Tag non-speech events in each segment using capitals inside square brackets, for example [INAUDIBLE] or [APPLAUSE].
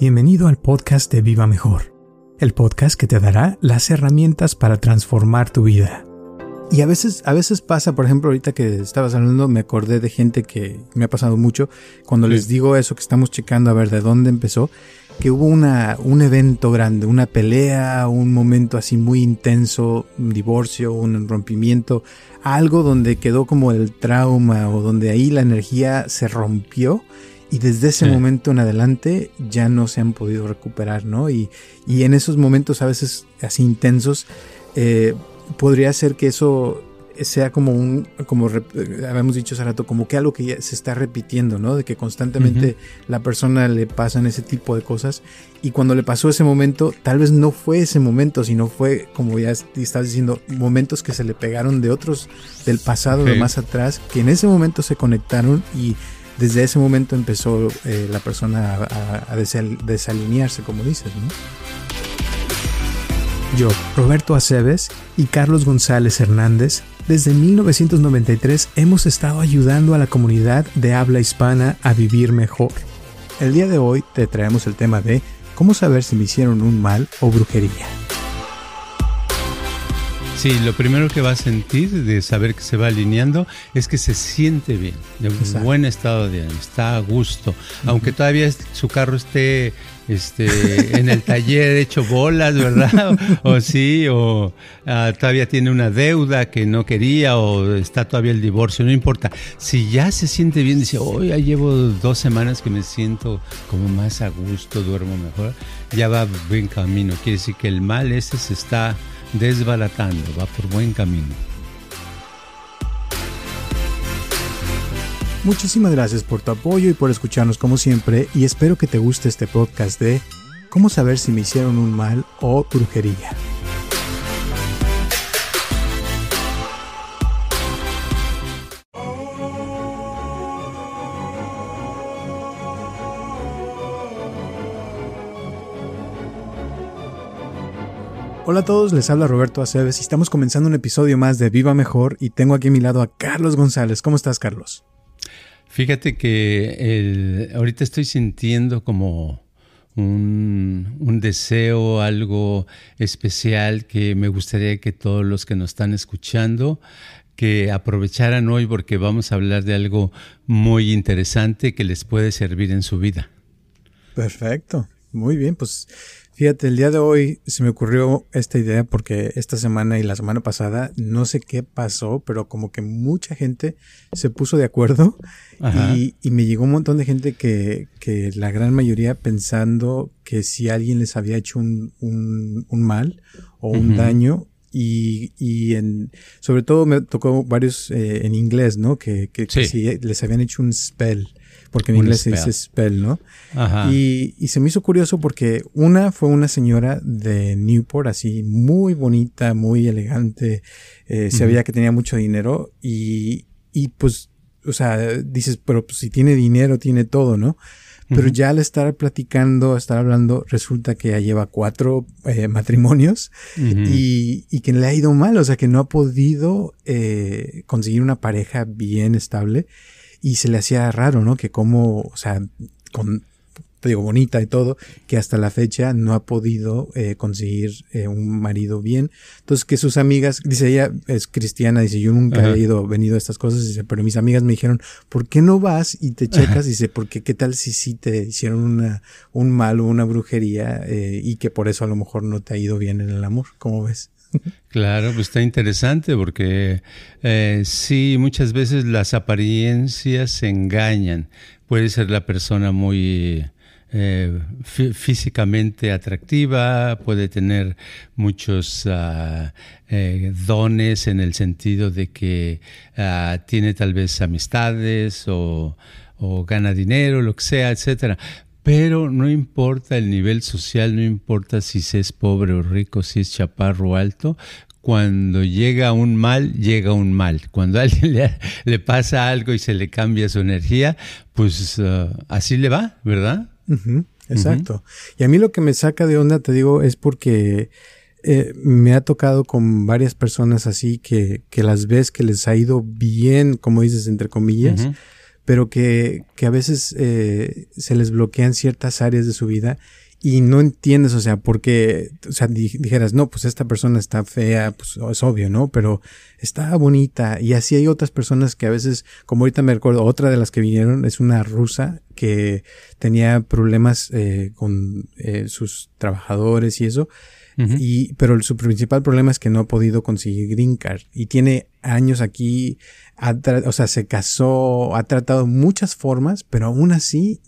Bienvenido al podcast de Viva Mejor, el podcast que te dará las herramientas para transformar tu vida. Y a veces, a veces pasa, por ejemplo, ahorita que estabas hablando, me acordé de gente que me ha pasado mucho. Cuando les digo eso, que estamos checando a ver de dónde empezó, que hubo una, un evento grande, una pelea, un momento así muy intenso, un divorcio, un rompimiento, algo donde quedó como el trauma o donde ahí la energía se rompió y desde ese momento en adelante ya no se han podido recuperar, ¿no? Y, y en esos momentos a veces así intensos, eh, podría ser que eso sea como un, como habíamos dicho hace rato, como que algo que ya se está repitiendo, ¿no? De que constantemente la persona le pasan ese tipo de cosas y cuando le pasó ese momento, tal vez no fue ese momento, sino fue, como ya estás diciendo, momentos que se le pegaron de otros del pasado, de más atrás, que en ese momento se conectaron y desde ese momento empezó eh, la persona a, desalinearse, como dices. Yo, Roberto Aceves y Carlos González Hernández, desde 1993 hemos estado ayudando a la comunidad de habla hispana a vivir mejor. El día de hoy te traemos el tema de cómo saber si me hicieron un mal o brujería. Sí, lo primero que va a sentir de saber que se va alineando es que se siente bien, de un buen estado de ánimo, está a gusto, aunque todavía su carro esté este, en el taller hecho bolas, ¿verdad? [LAUGHS] O, sí, o ah, todavía tiene una deuda que no quería, o está todavía el divorcio, no importa. Si ya se siente bien, dice, hoy ya llevo dos semanas que me siento como más a gusto, duermo mejor, ya va buen camino. Quiere decir que el mal ese se está desbaratando, va por buen camino. Muchísimas gracias por tu apoyo y por escucharnos como siempre y espero que te guste este podcast de cómo saber si me hicieron un mal o brujería. Hola a todos, les habla Roberto Aceves y estamos comenzando un episodio más de Viva Mejor y tengo aquí a mi lado a Carlos González. ¿Cómo estás, Carlos? Fíjate que ahorita estoy sintiendo como un, un, deseo, algo especial que me gustaría que todos los que nos están escuchando que aprovecharan hoy porque vamos a hablar de algo muy interesante que les puede servir en su vida. Perfecto, muy bien, pues Fíjate, el día de hoy se me ocurrió esta idea porque esta semana y la semana pasada no sé qué pasó, pero como que mucha gente se puso de acuerdo y, me llegó un montón de gente que, que, la gran mayoría pensando que si alguien les había hecho un, un, mal o un daño y, y en, sobre todo me tocó varios eh, en inglés, ¿no? Que, que, que si les habían hecho un spell porque en inglés se dice spell, ¿no? Ajá. Y, y, se me hizo curioso porque una fue una señora de Newport, así muy bonita, muy elegante, eh, se veía que tenía mucho dinero y, y pues, o sea, dices, pero pues, si tiene dinero, tiene todo, ¿no? Pero ya al estar platicando, estar hablando, resulta que ya lleva cuatro eh, matrimonios y, y, que le ha ido mal, o sea, que no ha podido eh, conseguir una pareja bien estable y se le hacía raro, ¿no? Que como, o sea, con, te digo, bonita y todo, que hasta la fecha no ha podido eh, conseguir eh, un marido bien. Entonces, que sus amigas, dice ella, es cristiana, dice, yo nunca he ido, venido a estas cosas, dice, pero mis amigas me dijeron, ¿por qué no vas y te checas? Dice, porque qué tal si sí te hicieron una, un mal o una brujería eh, y que por eso a lo mejor no te ha ido bien en el amor? ¿Cómo ves? Claro, pues está interesante porque eh, sí, muchas veces las apariencias engañan. Puede ser la persona muy eh, físicamente atractiva, puede tener muchos eh, dones en el sentido de que ah, tiene tal vez amistades o gana dinero, lo que sea, etcétera. Pero no importa el nivel social, no importa si se es pobre o rico, si es chaparro o alto, cuando llega un mal, llega un mal. Cuando a alguien [LAUGHS] le, pasa algo y se le cambia su energía, pues uh, así le va, ¿verdad? exacto. Y a mí lo que me saca de onda, te digo, es porque eh, me ha tocado con varias personas así que, que, las ves que les ha ido bien, como dices, entre comillas pero que, que a veces eh, se les bloquean ciertas áreas de su vida y no entiendes, o sea, porque, o sea, dijeras, no, pues esta persona está fea, pues es obvio, ¿no? Pero está bonita. Y así hay otras personas que a veces, como ahorita me recuerdo, otra de las que vinieron es una rusa que tenía problemas eh, con eh, sus trabajadores y eso. y, pero su principal problema es que no ha podido conseguir green card y tiene años aquí o sea, se casó, ha tratado muchas formas, pero aún así,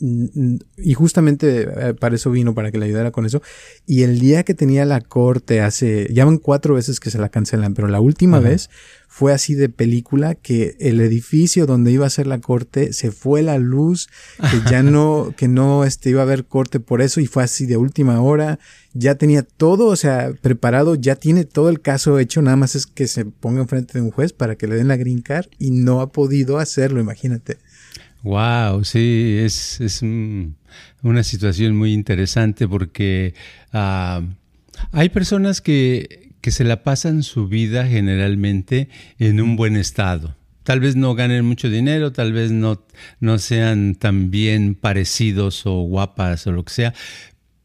y justamente eh, para eso vino, para que le ayudara con eso. Y el día que tenía la corte hace, ya van cuatro veces que se la cancelan, pero la última vez fue así de película que el edificio donde iba a ser la corte se fue la luz, que ya [LAUGHS] no, que no este, iba a haber corte por eso y fue así de última hora. Ya tenía todo, o sea, preparado, ya tiene todo el caso hecho, nada más es que se ponga enfrente de un juez para que le den la green card y no ha podido hacerlo, imagínate. Wow, sí, es, es una situación muy interesante porque ah, hay personas que que se la pasan su vida generalmente en un buen estado. Tal vez no ganen mucho dinero, tal vez no, no sean tan bien parecidos o guapas o lo que sea,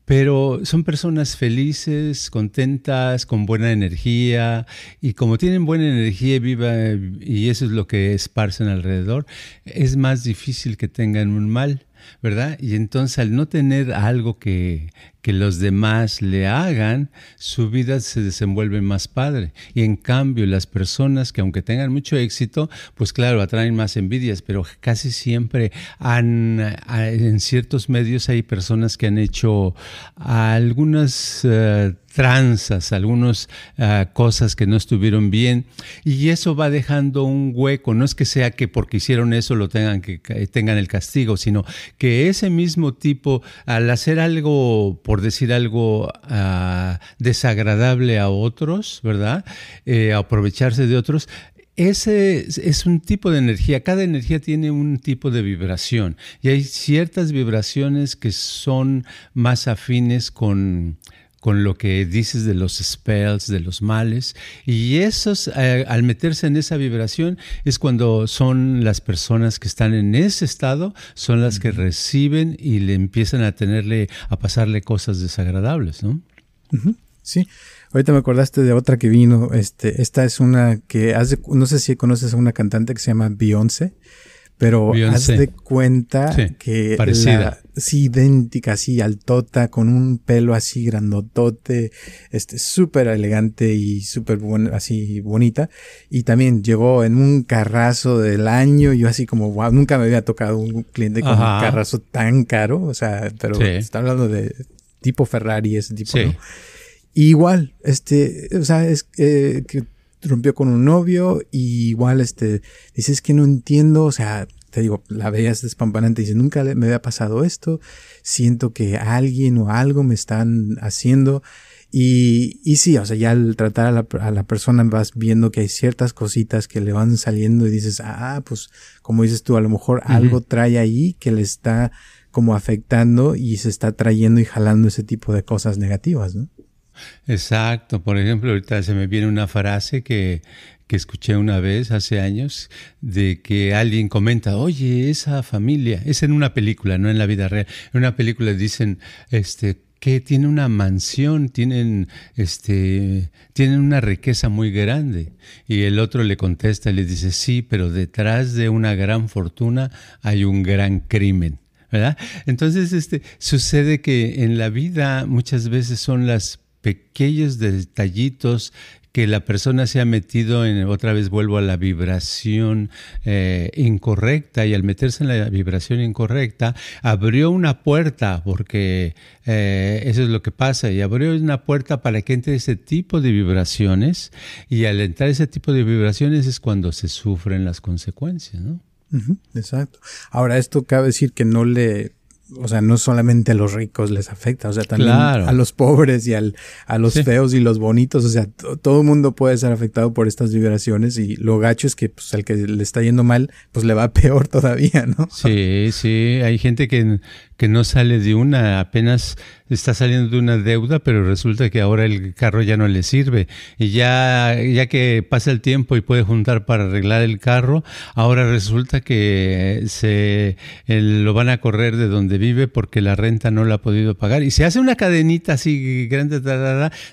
pero son personas felices, contentas, con buena energía y como tienen buena energía viva y eso es lo que esparcen alrededor, es más difícil que tengan un mal. ¿verdad? Y entonces al no tener algo que, que los demás le hagan, su vida se desenvuelve más padre. Y en cambio, las personas que aunque tengan mucho éxito, pues claro, atraen más envidias, pero casi siempre han, en ciertos medios hay personas que han hecho algunas eh, tranzas, algunas ah, cosas que no estuvieron bien y eso va dejando un hueco. No es que sea que porque hicieron eso lo tengan que tengan el castigo, sino que ese mismo tipo al hacer algo, por decir algo ah, desagradable a otros, ¿verdad? Eh, aprovecharse de otros, ese es un tipo de energía, cada energía tiene un tipo de vibración. Y hay ciertas vibraciones que son más afines con, con lo que dices de los spells, de los males. Y esos, eh, al meterse en esa vibración, es cuando son las personas que están en ese estado, son las que reciben y le empiezan a tenerle, a pasarle cosas desagradables, ¿no? Sí. Ahorita me acordaste de otra que vino. Este, esta es una que hace, no sé si conoces a una cantante que se llama Beyoncé pero haz de cuenta que parecida. sí, idéntica, así altota, con un pelo así grandotote, este, súper elegante y súper así bonita. Y también llegó en un carrazo del año, yo así como, wow, nunca me había tocado un cliente con un carrazo tan caro, o sea, pero está hablando de tipo Ferrari, ese tipo, ¿no? igual, este, o sea, es eh, que rompió con un novio y igual este, dices que no entiendo, o sea, te digo, la veías despampanante y dices, nunca me había pasado esto, siento que alguien o algo me están haciendo. Y, y sí, o sea, ya al tratar a la, a la, persona vas viendo que hay ciertas cositas que le van saliendo y dices, ah, pues como dices tú, a lo mejor algo trae ahí que le está como afectando y se está trayendo y jalando ese tipo de cosas negativas, ¿no? Exacto. Por ejemplo, ahorita se me viene una frase que, que escuché una vez hace años de que alguien comenta, oye, esa familia, es en una película, no en la vida real, en una película dicen, este, que tiene una mansión, tienen, este, tienen una riqueza muy grande. Y el otro le contesta y le dice, sí, pero detrás de una gran fortuna hay un gran crimen. ¿verdad? Entonces, este, sucede que en la vida muchas veces son las pequeños detallitos que la persona se ha metido en, otra vez vuelvo a la vibración eh, incorrecta y al meterse en la vibración incorrecta abrió una puerta, porque eh, eso es lo que pasa, y abrió una puerta para que entre ese tipo de vibraciones y al entrar ese tipo de vibraciones es cuando se sufren las consecuencias, ¿no? exacto. Ahora, esto cabe decir que no le o sea, no solamente a los ricos les afecta, o sea, también a los pobres y al, a los feos y los bonitos, o sea, todo el mundo puede ser afectado por estas vibraciones y lo gacho es que pues al que le está yendo mal, pues le va [LAUGHS] peor todavía, ¿no? Sí, sí, hay gente que, que no sale de una, apenas está saliendo de una deuda, pero resulta que ahora el carro ya no le sirve. Y ya, ya que pasa el tiempo y puede juntar para arreglar el carro, ahora resulta que se lo van a correr de donde vive porque la renta no la ha podido pagar. Y se hace una cadenita así grande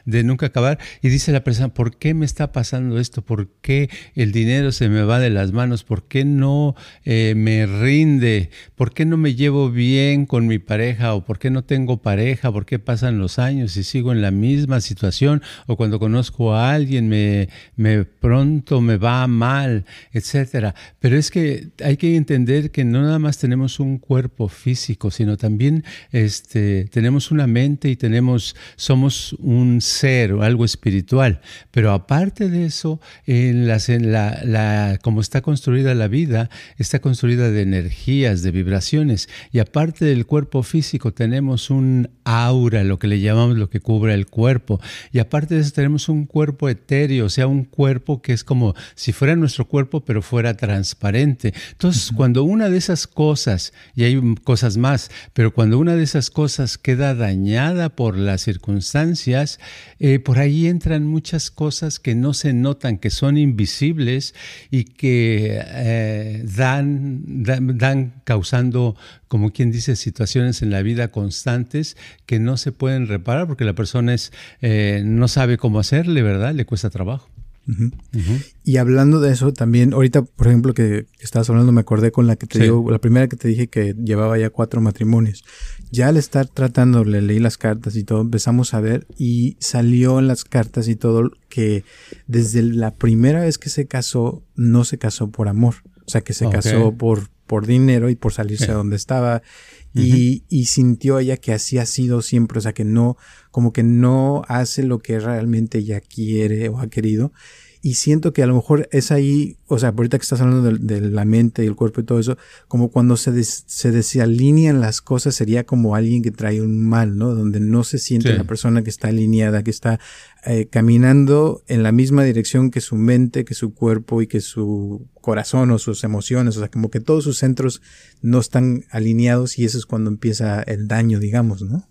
de nunca acabar. Y dice la persona, ¿por qué me está pasando esto? ¿Por qué el dinero se me va de las manos? ¿Por qué no eh, me rinde? ¿Por qué no me llevo bien con mi pareja? ¿O por qué no tengo pareja? ¿Por qué pasan los años y sigo en la misma situación? ¿O cuando conozco a alguien me, me pronto me va mal, etcétera? Pero es que hay que entender que no nada más tenemos un cuerpo físico, sino también este, tenemos una mente y tenemos, somos un ser algo espiritual. Pero aparte de eso, las, en la, la, como está construida la vida, está construida de energías, de vibraciones. Y aparte del cuerpo físico, tenemos un aura, lo que le llamamos lo que cubre el cuerpo. Y aparte de eso, tenemos un cuerpo etéreo, o sea, un cuerpo que es como si fuera nuestro cuerpo, pero fuera transparente. Entonces, cuando una de esas cosas, y hay cosas más, pero cuando una de esas cosas queda dañada por las circunstancias, eh, por ahí entran muchas cosas que no se notan, que son invisibles y que eh, dan, dan, causando, como quien dice, situaciones en la vida constantes que no se pueden reparar porque la persona es, eh, no sabe cómo hacerle, ¿verdad? Le cuesta trabajo. Y hablando de eso, también, ahorita, por ejemplo, que, estabas hablando, me acordé con la que te digo, la primera que te dije que llevaba ya cuatro matrimonios. Ya al estar tratando, le leí las cartas y todo, empezamos a ver y salió en las cartas y todo que desde la primera vez que se casó, no se casó por amor. O sea, que se casó por, por dinero y por salirse de donde estaba. Y, y, sintió ella que así ha sido siempre, o sea, que no, como que no hace lo que realmente ella quiere o ha querido. Y siento que a lo mejor es ahí, o sea, ahorita que estás hablando de, la mente y el cuerpo y todo eso, como cuando se, se desalinean las cosas, sería como alguien que trae un mal, ¿no? Donde no se siente la persona que está alineada, que está eh, caminando en la misma dirección que su mente, que su cuerpo y que su corazón o sus emociones, o sea, como que todos sus centros no están alineados y eso es cuando empieza el daño, digamos, ¿no?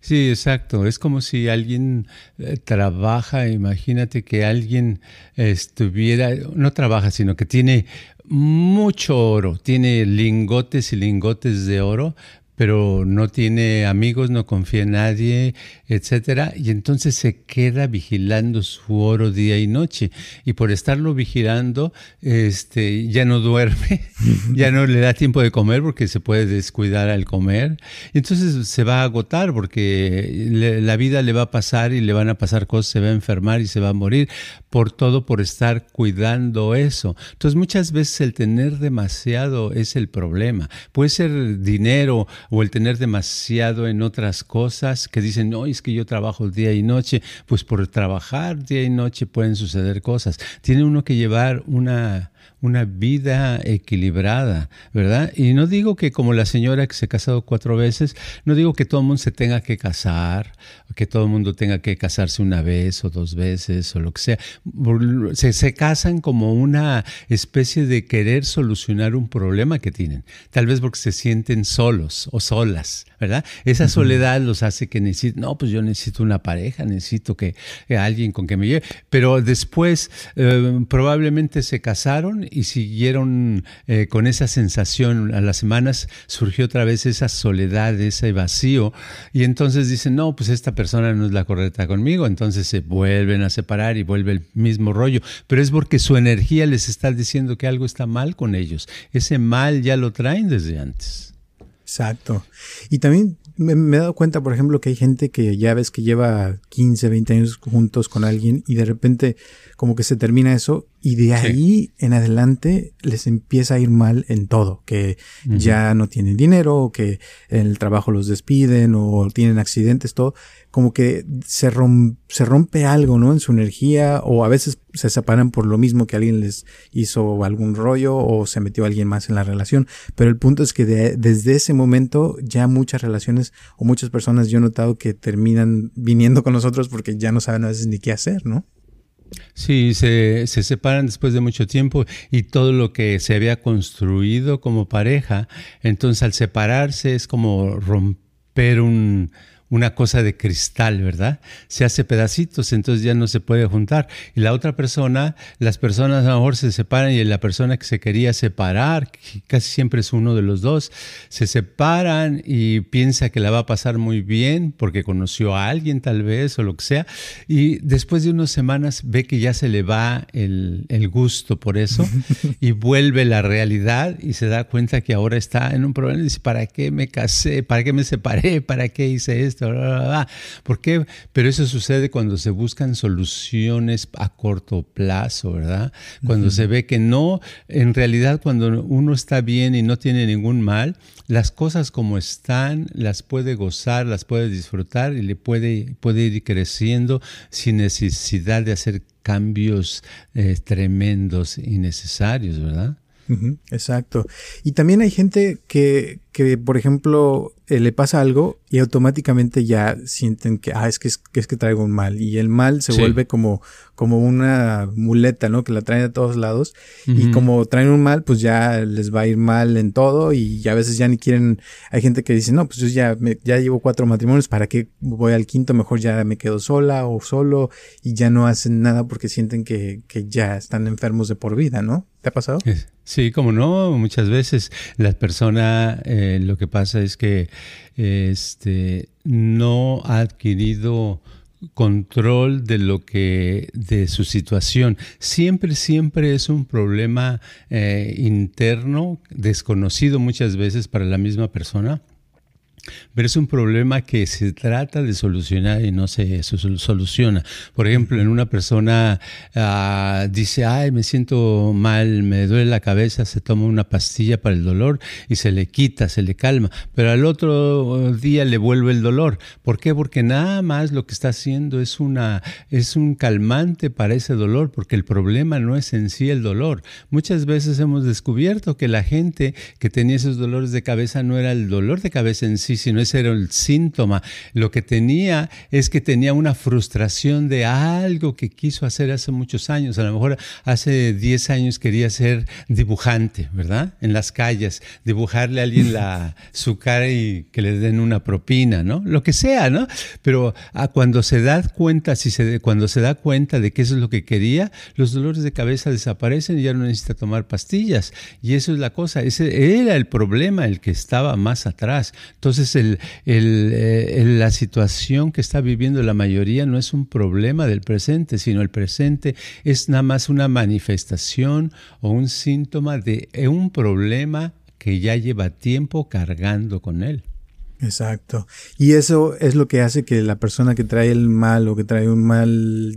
Sí, exacto. Es como si alguien eh, trabaja, imagínate que alguien estuviera, no trabaja, sino que tiene mucho oro, tiene lingotes y lingotes de oro, pero no tiene amigos, no confía en nadie, etcétera, y entonces se queda vigilando su oro día y noche, y por estarlo vigilando, este, ya no duerme, [LAUGHS] ya no le da tiempo de comer porque se puede descuidar al comer, y entonces se va a agotar porque la vida le va a pasar y le van a pasar cosas, se va a enfermar y se va a morir, por todo por estar cuidando eso. Entonces muchas veces el tener demasiado es el problema. Puede ser dinero o el tener demasiado en otras cosas que dicen, no, es que yo trabajo día y noche. Pues por trabajar día y noche pueden suceder cosas. Tiene uno que llevar una una vida equilibrada, ¿verdad? Y no digo que como la señora que se ha casado cuatro veces, no digo que todo el mundo se tenga que casar, que todo el mundo tenga que casarse una vez o dos veces o lo que sea. Se, se casan como una especie de querer solucionar un problema que tienen, tal vez porque se sienten solos o solas, ¿verdad? Esa soledad los hace que necesiten, no, pues yo necesito una pareja, necesito que, alguien con que me lleve, pero después eh, probablemente se casaron y siguieron eh, con esa sensación. A las semanas surgió otra vez esa soledad, ese vacío. Y entonces dicen, no, pues esta persona no es la correcta conmigo. Entonces se vuelven a separar y vuelve el mismo rollo. Pero es porque su energía les está diciendo que algo está mal con ellos. Ese mal ya lo traen desde antes. Exacto. Y también me, me, he dado cuenta, por ejemplo, que hay gente que ya ves que lleva 15, 20 años juntos con alguien y de repente como que se termina eso y de ahí en adelante les empieza a ir mal en todo, que ya no tienen dinero o que en el trabajo los despiden o tienen accidentes, todo, como que se, se rompe algo, ¿no? En su energía o a veces se separan por lo mismo que alguien les hizo algún rollo o se metió alguien más en la relación, pero el punto es que desde ese momento ya muchas relaciones o muchas personas yo he notado que terminan viniendo con nosotros porque ya no saben a veces ni qué hacer, ¿no? Sí, se, se, separan después de mucho tiempo y todo lo que se había construido como pareja, entonces al separarse es como romper un, una cosa de cristal, ¿verdad? Se hace pedacitos, entonces ya no se puede juntar. Y la otra persona, las personas a lo mejor se separan y la persona que se quería separar, casi siempre es uno de los dos, se separan y piensa que la va a pasar muy bien porque conoció a alguien tal vez o lo que sea. Y después de unas semanas ve que ya se le va el, el gusto por eso [LAUGHS] y vuelve la realidad y se da cuenta que ahora está en un problema y dice, ¿para qué me casé? ¿Para qué me separé? ¿Para qué hice esto? ¿Por qué? Pero eso sucede cuando se buscan soluciones a corto plazo, ¿verdad? Cuando se ve que no, en realidad cuando uno está bien y no tiene ningún mal, las cosas como están las puede gozar, las puede disfrutar y le puede, puede ir creciendo sin necesidad de hacer cambios eh, tremendos y necesarios, ¿verdad? Exacto. Y también hay gente que, que por ejemplo, eh, le pasa algo y automáticamente ya sienten que, ah, es que, es, que, es que traigo un mal. Y el mal se vuelve como, como una muleta, ¿no? Que la traen a todos lados. Y como traen un mal, pues ya les va a ir mal en todo. Y a veces ya ni quieren. Hay gente que dice, no, pues yo ya, me, ya llevo cuatro matrimonios, ¿para qué voy al quinto? Mejor ya me quedo sola o solo. Y ya no hacen nada porque sienten que, que ya están enfermos de por vida, ¿no? ¿Te ha pasado? Sí, como no, muchas veces la persona eh, lo que pasa es que este, no ha adquirido control de lo que de su situación. Siempre siempre es un problema eh, interno desconocido muchas veces para la misma persona pero es un problema que se trata de solucionar y no se soluciona. Por ejemplo, en una persona ah, dice, ay, me siento mal, me duele la cabeza, se toma una pastilla para el dolor y se le quita, se le calma, pero al otro día le vuelve el dolor. ¿Por qué? Porque nada más lo que está haciendo es, una, es un calmante para ese dolor, porque el problema no es en sí el dolor. Muchas veces hemos descubierto que la gente que tenía esos dolores de cabeza no era el dolor de cabeza en sí, sino ese era el síntoma. Lo que tenía es que tenía una frustración de algo que quiso hacer hace muchos años. A lo mejor hace 10 años quería ser dibujante, ¿verdad? En las calles, dibujarle a alguien la, [LAUGHS] su cara y que le den una propina, ¿no? Lo que sea, ¿no? Pero ah, cuando se da cuenta, si se, cuando se da cuenta de que eso es lo que quería, los dolores de cabeza desaparecen y ya no necesita tomar pastillas. Y eso es la cosa. Ese era el problema, el que estaba más atrás. Entonces, eh, el, la situación que está viviendo la mayoría no es un problema del presente, sino el presente es nada más una manifestación o un síntoma de eh, un problema que ya lleva tiempo cargando con él. Exacto. Y eso es lo que hace que la persona que trae el mal o que trae un mal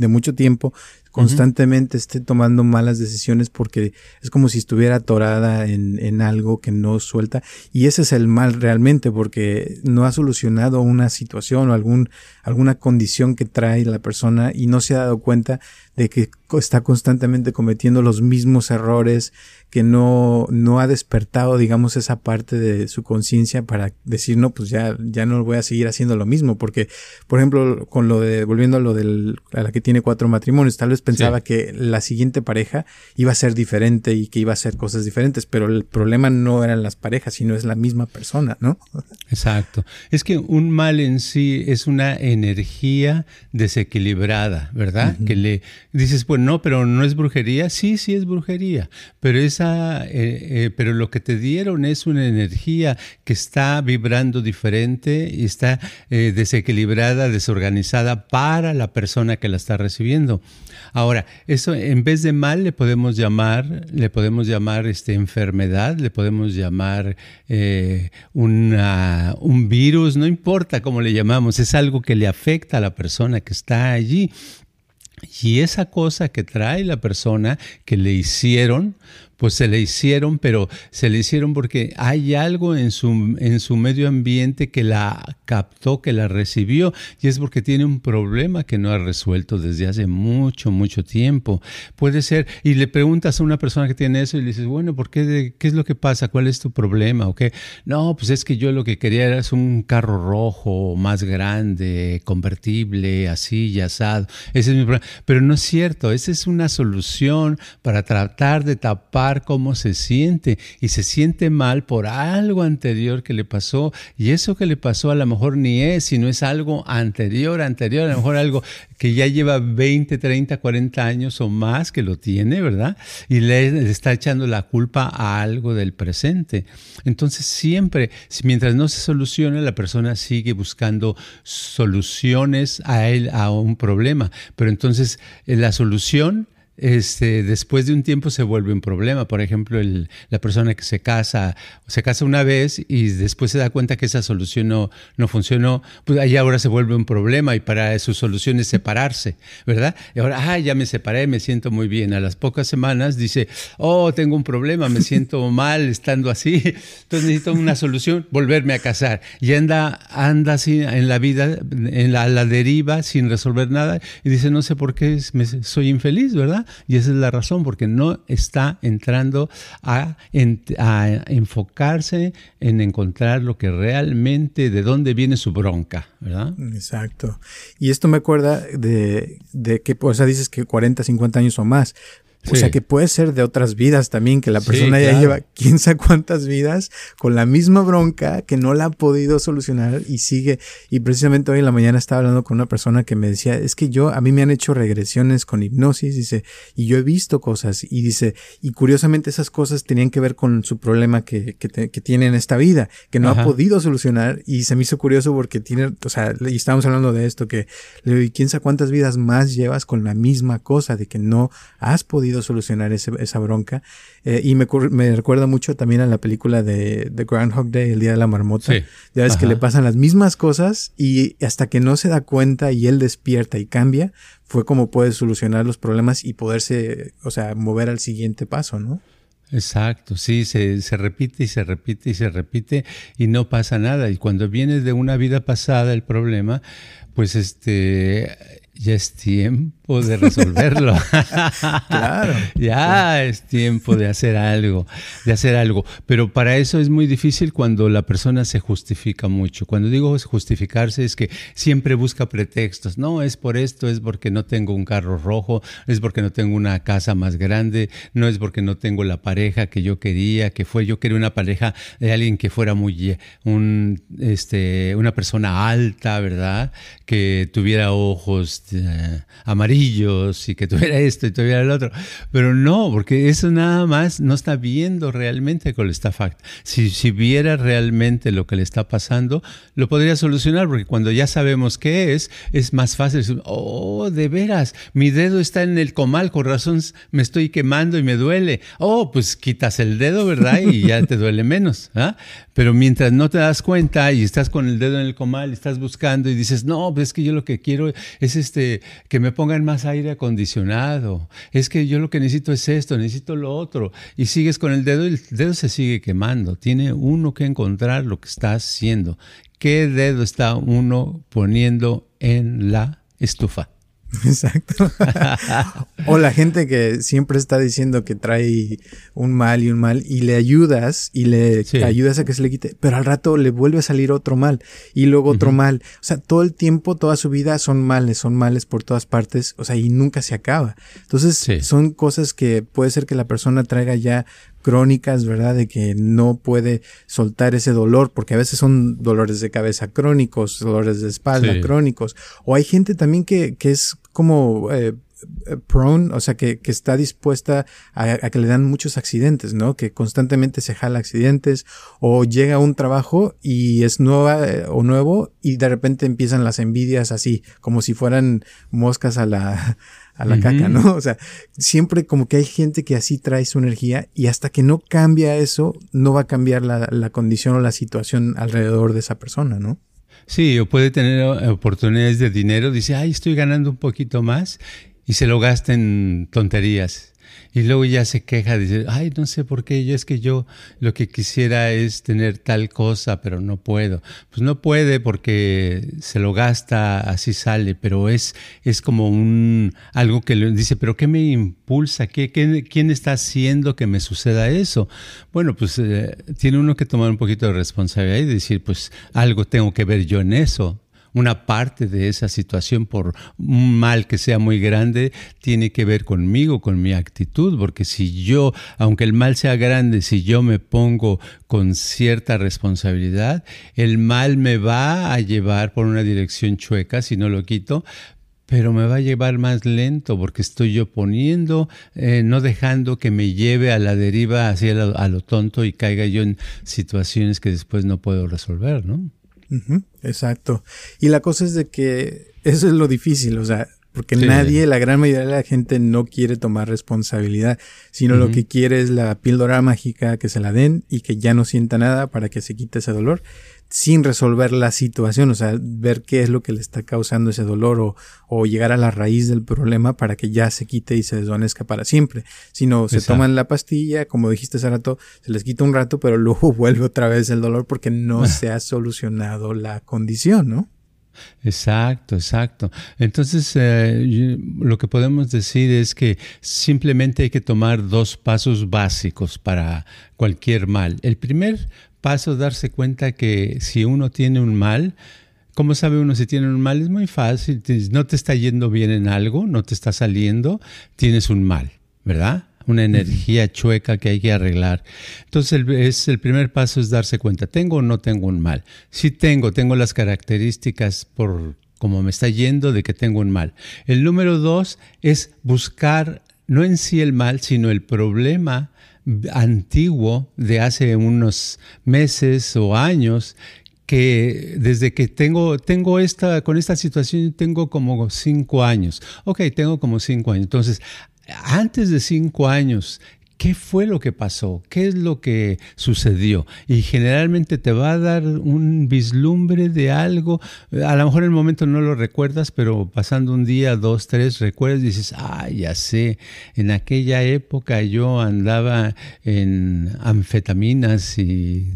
de mucho tiempo constantemente esté tomando malas decisiones porque es como si estuviera atorada en, en, algo que no suelta. Y ese es el mal realmente porque no ha solucionado una situación o algún, alguna condición que trae la persona y no se ha dado cuenta de que está constantemente cometiendo los mismos errores, que no, no ha despertado, digamos, esa parte de su conciencia para decir, no, pues ya, ya no voy a seguir haciendo lo mismo, porque, por ejemplo, con lo de, volviendo a lo del, a la que tiene cuatro matrimonios, tal vez pensaba que la siguiente pareja iba a ser diferente y que iba a hacer cosas diferentes, pero el problema no eran las parejas, sino es la misma persona, ¿no? Exacto. Es que un mal en sí es una energía desequilibrada, ¿verdad? Que le dices, pues no, pero no es brujería. Sí, sí es brujería, pero esa, eh, eh, pero lo que te dieron es una energía que está vibrando diferente y está eh, desequilibrada, desorganizada para la persona que la está recibiendo. Ahora, eso en vez de mal le podemos llamar, le podemos llamar este, enfermedad, le podemos llamar una, un virus, no importa cómo le llamamos, es algo que le afecta a la persona que está allí. Y esa cosa que trae la persona que le hicieron, pues se le hicieron, pero se le hicieron porque hay algo en su, en su medio ambiente que la captó, que la recibió, y es porque tiene un problema que no ha resuelto desde hace mucho, mucho tiempo. Puede ser, y le preguntas a una persona que tiene eso y le dices, bueno, ¿por qué? ¿Qué es lo que pasa? ¿Cuál es tu problema? ¿O? No, pues es que yo lo que quería era un carro rojo, más grande, convertible, así y asado. Ese es mi problema. Pero no es cierto, esa es una solución para tratar de tapar tapar cómo se siente y se siente mal por algo anterior que le pasó y eso que le pasó a lo mejor ni es, sino es algo anterior, anterior, a lo mejor algo que ya lleva 20, 30, 40 años o más que lo tiene, ¿verdad? Y le, está echando la culpa a algo del presente. Entonces siempre, mientras no se soluciona, la persona sigue buscando soluciones a él, a un problema. Pero entonces eh, la solución este, después de un tiempo se vuelve un problema. Por ejemplo, la persona que se casa, se casa una vez y después se da cuenta que esa solución no, no funcionó, pues ahí ahora se vuelve un problema y para su solución es separarse, ¿verdad? Y ahora, ah, ya me separé, me siento muy bien. A las pocas semanas dice, oh, tengo un problema, me siento [LAUGHS] mal estando así, entonces necesito una solución, volverme a casar. Y anda, anda así en la vida, en la, deriva, sin resolver nada, y dice, no sé por qué soy infeliz, ¿verdad? Y esa es la razón, porque no está entrando a, enfocarse en encontrar lo que realmente, de dónde viene su bronca, ¿verdad? Exacto. Y esto me acuerda de, de que, o sea, dices que 40, 50 años o más, o sea que puede ser de otras vidas también, que la persona ya lleva quién sabe cuántas vidas con la misma bronca que no la ha podido solucionar y sigue. Y precisamente hoy en la mañana estaba hablando con una persona que me decía, es que yo, a mí me han hecho regresiones con hipnosis, dice, y yo he visto cosas, y dice, y curiosamente esas cosas tenían que ver con su problema que, que, tiene en esta vida, que no ha podido solucionar, y se me hizo curioso porque tiene, o sea, y estábamos hablando de esto, que le digo, ¿y quién sabe cuántas vidas más llevas con la misma cosa, de que no has podido solucionar esa bronca. Eh, y me, me, recuerda mucho también a la película de, The Groundhog Day, El Día de la Marmota. Ya ves que le pasan las mismas cosas y hasta que no se da cuenta y él despierta y cambia, fue como puede solucionar los problemas y poderse, o sea, mover al siguiente paso, ¿no? Exacto, sí, se, se, repite y se repite y se repite y no pasa nada. Y cuando viene de una vida pasada el problema, pues este ya es tiempo de resolverlo. [LAUGHS] claro. ya es tiempo de hacer algo, de hacer algo. Pero para eso es muy difícil cuando la persona se justifica mucho. Cuando digo justificarse es que siempre busca pretextos. No, es por esto, es porque no tengo un carro rojo, es porque no tengo una casa más grande, no es porque no tengo la pareja que yo quería, que fue, yo quería una pareja de alguien que fuera muy, un, este, una persona alta, ¿verdad? Que tuviera ojos eh, amarillos y que tuviera esto y tuviera el otro. Pero no, porque eso nada más no está viendo realmente con está Si, si viera realmente lo que le está pasando, lo podría solucionar, porque cuando ya sabemos qué es, es más fácil. Oh, de veras, mi dedo está en el comal, con razón me estoy quemando y me duele. Oh, pues quitas el dedo, ¿verdad? Y ya te duele menos. ¿ah? Pero mientras no te das cuenta y estás con el dedo en el comal estás buscando y dices, no, pues es que yo lo que quiero es este, que me pongan más aire acondicionado. Es que yo lo que necesito es esto, necesito lo otro. Y sigues con el dedo y el dedo se sigue quemando. Tiene uno que encontrar lo que está haciendo. ¿Qué dedo está uno poniendo en la estufa? [LAUGHS] Exacto. o la gente que siempre está diciendo que trae un mal y un mal y le ayudas y le ayudas a que se le quite, pero al rato le vuelve a salir otro mal y luego otro mal. O sea, todo el tiempo, toda su vida son males, son males por todas partes, o sea, y nunca se acaba. Entonces, son cosas que puede ser que la persona traiga ya crónicas, ¿verdad? De que no puede soltar ese dolor, porque a veces son dolores de cabeza crónicos, dolores de espalda crónicos, o hay gente también que, que es como eh, prone, o sea, que, que está dispuesta a, a, que le dan muchos accidentes, ¿no? Que constantemente se jala accidentes o llega a un trabajo y es nueva eh, o nuevo y de repente empiezan las envidias así, como si fueran moscas a la, a la caca, ¿no? O sea, siempre como que hay gente que así trae su energía y hasta que no cambia eso, no va a cambiar la, la condición o la situación alrededor de esa persona, ¿no? Sí, o puede tener oportunidades de dinero, dice, ay, estoy ganando un poquito más y se lo gasta en tonterías y luego ya se queja, dice, ay, no sé por qué, yo es que yo lo que quisiera es tener tal cosa, pero no puedo. Pues no puede porque se lo gasta, así sale, pero es, es como un, algo que le dice, pero ¿qué me impulsa? ¿Qué, quién está haciendo que me suceda eso? Bueno, pues eh, tiene uno que tomar un poquito de responsabilidad y decir, pues algo tengo que ver yo en eso una parte de esa situación, por un mal que sea muy grande, tiene que ver conmigo, con mi actitud, porque si yo, aunque el mal sea grande, si yo me pongo con cierta responsabilidad, el mal me va a llevar por una dirección chueca si no lo quito, pero me va a llevar más lento porque estoy yo poniendo, eh, no dejando que me lleve a la deriva hacia a lo tonto y caiga yo en situaciones que después no puedo resolver, ¿no? Exacto. Y la cosa es de que eso es lo difícil, o sea, porque nadie, la gran mayoría de la gente no quiere tomar responsabilidad, sino lo que quiere es la píldora mágica que se la den y que ya no sienta nada para que se quite ese dolor sin resolver la situación, o sea, ver qué es lo que le está causando ese dolor o, o llegar a la raíz del problema para que ya se quite y se desvanezca para siempre. Sino se toman la pastilla, como dijiste hace rato, se les quita un rato, pero [LAUGHS] luego vuelve otra vez el dolor porque no [LAUGHS] se ha solucionado la condición, ¿no? Exacto, exacto. Entonces, eh, lo que podemos decir es que simplemente hay que tomar dos pasos básicos para cualquier mal. El primer paso darse cuenta que si uno tiene un mal, ¿cómo sabe uno si tiene un mal? Es muy fácil. No te está yendo bien en algo, no te está saliendo, tienes un mal, ¿verdad? Una energía chueca que hay que arreglar. Entonces, el, es, el primer paso es darse cuenta, ¿tengo o no tengo un mal? Si tengo, tengo las características por cómo me está yendo de que tengo un mal. El número dos es buscar no en sí el mal, sino el problema antiguo de hace unos meses o años que desde que tengo, tengo esta, con esta situación tengo como cinco años. Ok, tengo como cinco años. Entonces, antes de cinco años ¿Qué fue lo que pasó? ¿Qué es lo que sucedió? Y generalmente te va a dar un vislumbre de algo. A lo mejor en el momento no lo recuerdas, pero pasando un día, dos, tres, recuerdas y dices, ah, ya sé, en aquella época yo andaba en anfetaminas y,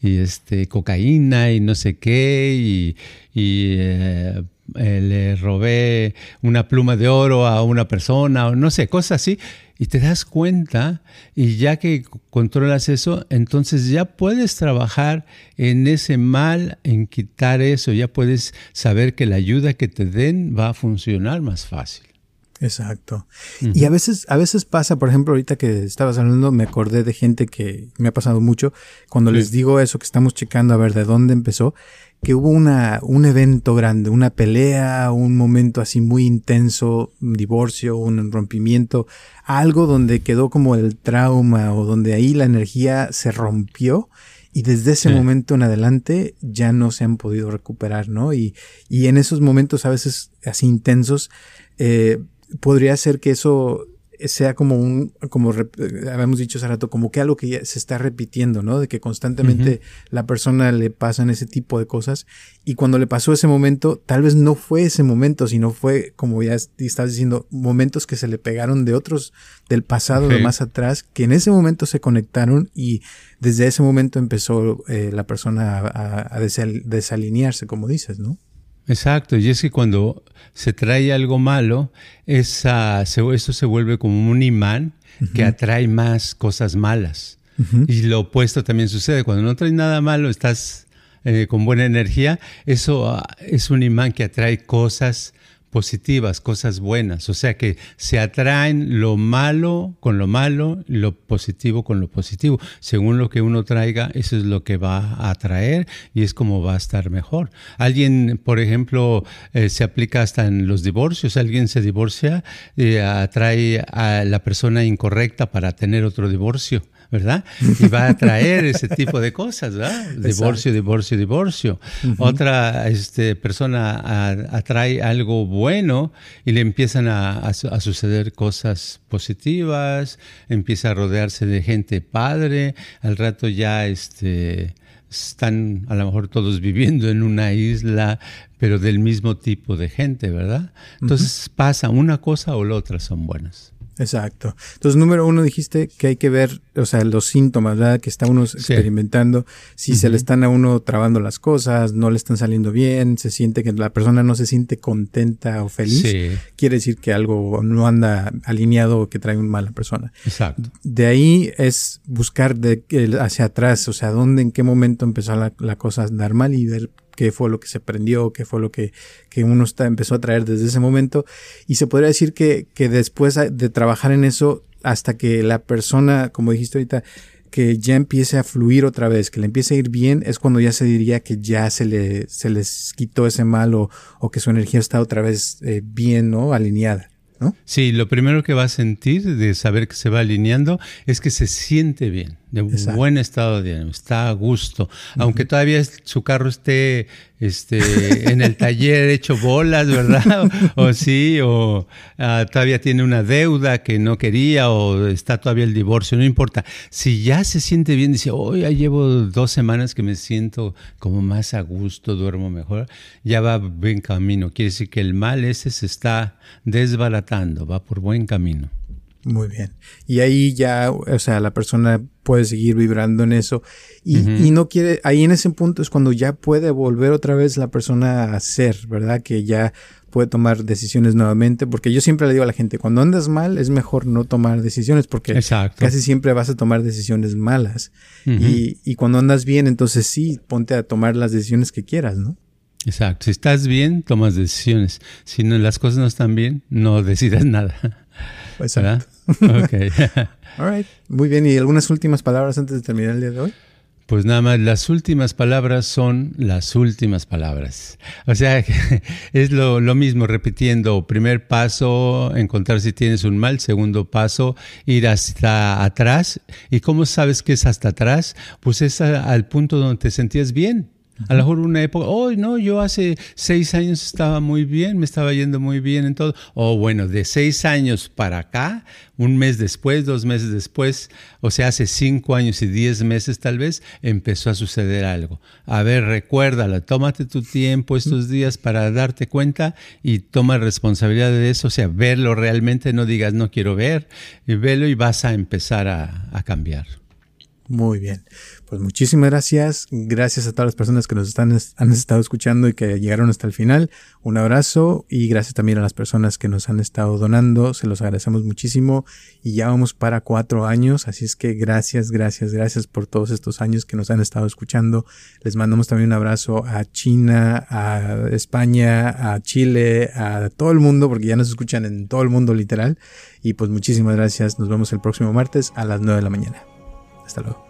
este, cocaína y no sé qué, y, eh, eh, le robé una pluma de oro a una persona, o no sé, cosas así y te das cuenta y ya que controlas eso, entonces ya puedes trabajar en ese mal, en quitar eso, ya puedes saber que la ayuda que te den va a funcionar más fácil. Exacto. Y a veces, a veces pasa, por ejemplo, ahorita que estabas hablando, me acordé de gente que me ha pasado mucho. Cuando les digo eso, que estamos checando a ver de dónde empezó, que hubo una, un evento grande, una pelea, un momento así muy intenso, un divorcio, un rompimiento, algo donde quedó como el trauma o donde ahí la energía se rompió y desde ese momento en adelante ya no se han podido recuperar, ¿no? Y, y en esos momentos a veces así intensos, eh, podría ser que eso sea como un, como habíamos dicho hace rato, como que algo que ya se está repitiendo, ¿no? De que constantemente la persona le pasan ese tipo de cosas y cuando le pasó ese momento, tal vez no fue ese momento, sino fue, como ya estabas diciendo, momentos que se le pegaron de otros del pasado, de más atrás, que en ese momento se conectaron y desde ese momento empezó eh, la persona a, a desalinearse, como dices, ¿no? Exacto, y es que cuando se trae algo malo, esa, eso se vuelve como un imán que atrae más cosas malas. Y lo opuesto también sucede, cuando no traes nada malo, estás eh, con buena energía, eso ah, es un imán que atrae cosas positivas, cosas buenas. O sea que se atraen lo malo con lo malo, lo positivo con lo positivo. Según lo que uno traiga, eso es lo que va a atraer y es como va a estar mejor. Alguien, por ejemplo, eh, se aplica hasta en los divorcios. Alguien se divorcia y atrae a la persona incorrecta para tener otro divorcio. ¿Verdad? Y va a traer ese tipo de cosas, ¿verdad? [LAUGHS] Divorcio, divorcio, divorcio. Otra este, persona atrae algo bueno y le empiezan a, suceder cosas positivas, empieza a rodearse de gente padre, al rato ya este, están a lo mejor todos viviendo en una isla, pero del mismo tipo de gente, ¿verdad? Entonces pasa, una cosa o la otra son buenas. Exacto. Entonces, número uno, dijiste que hay que ver, o sea, los síntomas, ¿verdad? Que está uno experimentando, si se le están a uno trabando las cosas, no le están saliendo bien, se siente que la persona no se siente contenta o feliz, quiere decir que algo no anda alineado o que trae un mala persona. Exacto. De ahí es buscar de, hacia atrás, o sea, dónde, en qué momento empezó la, la cosa a andar mal y ver qué fue lo que se prendió, qué fue lo que, que uno empezó a traer desde ese momento. Y se podría decir que, que después de trabajar en eso, hasta que la persona, como dijiste ahorita, que ya empiece a fluir otra vez, que le empiece a ir bien, es cuando ya se diría que ya se le se les quitó ese mal o, o que su energía está otra vez eh, bien, ¿no? Alineada. ¿No? Sí, lo primero que va a sentir de saber que se va alineando es que se siente bien, de un buen estado de ánimo, está a gusto, aunque todavía su carro esté este, en el taller hecho bolas, ¿verdad? [LAUGHS] O, sí, o ah, todavía tiene una deuda que no quería, o está todavía el divorcio, no importa. Si ya se siente bien, dice, hoy ya llevo dos semanas que me siento como más a gusto, duermo mejor, ya va buen camino. Quiere decir que el mal ese se está desbaratando, va por buen camino. Muy bien. Y ahí ya, o sea, la persona puede seguir vibrando en eso y, y, no quiere, ahí en ese punto es cuando ya puede volver otra vez la persona a ser, ¿verdad? Que ya puede tomar decisiones nuevamente, porque yo siempre le digo a la gente, cuando andas mal es mejor no tomar decisiones, porque casi siempre vas a tomar decisiones malas. y, y cuando andas bien, entonces sí, ponte a tomar las decisiones que quieras, ¿no? Exacto. Si estás bien, tomas decisiones. Si no, las cosas no están bien, no [LAUGHS] decidas nada. Exacto. [LAUGHS] Ok. All right. Muy bien. ¿Y algunas últimas palabras antes de terminar el día de hoy? Pues nada más, las últimas palabras son las últimas palabras. O sea, [LAUGHS] es lo, lo, mismo, repitiendo, primer paso, encontrar si tienes un mal, segundo paso, ir hasta atrás. ¿Y cómo sabes que es hasta atrás? Pues es al punto donde te sentías bien. A lo mejor una época, oh, no, yo hace seis años estaba muy bien, me estaba yendo muy bien en todo. O bueno, de seis años para acá, un mes después, dos meses después, o sea, hace cinco años y diez meses tal vez, empezó a suceder algo. A ver, recuérdala, tómate tu tiempo estos días para darte cuenta y toma responsabilidad de eso. O sea, verlo realmente, no digas no quiero ver, y velo y vas a empezar a, a cambiar. Muy bien. Pues muchísimas gracias. Gracias a todas las personas que nos están, han estado escuchando y que llegaron hasta el final. Un abrazo y gracias también a las personas que nos han estado donando. Se los agradecemos muchísimo y ya vamos para cuatro años. Así es que gracias, gracias, gracias por todos estos años que nos han estado escuchando. Les mandamos también un abrazo a China, a España, a Chile, a todo el mundo, porque ya nos escuchan en todo el mundo literal. Y pues muchísimas gracias. Nos vemos el próximo martes a las nueve de la mañana. Hasta luego.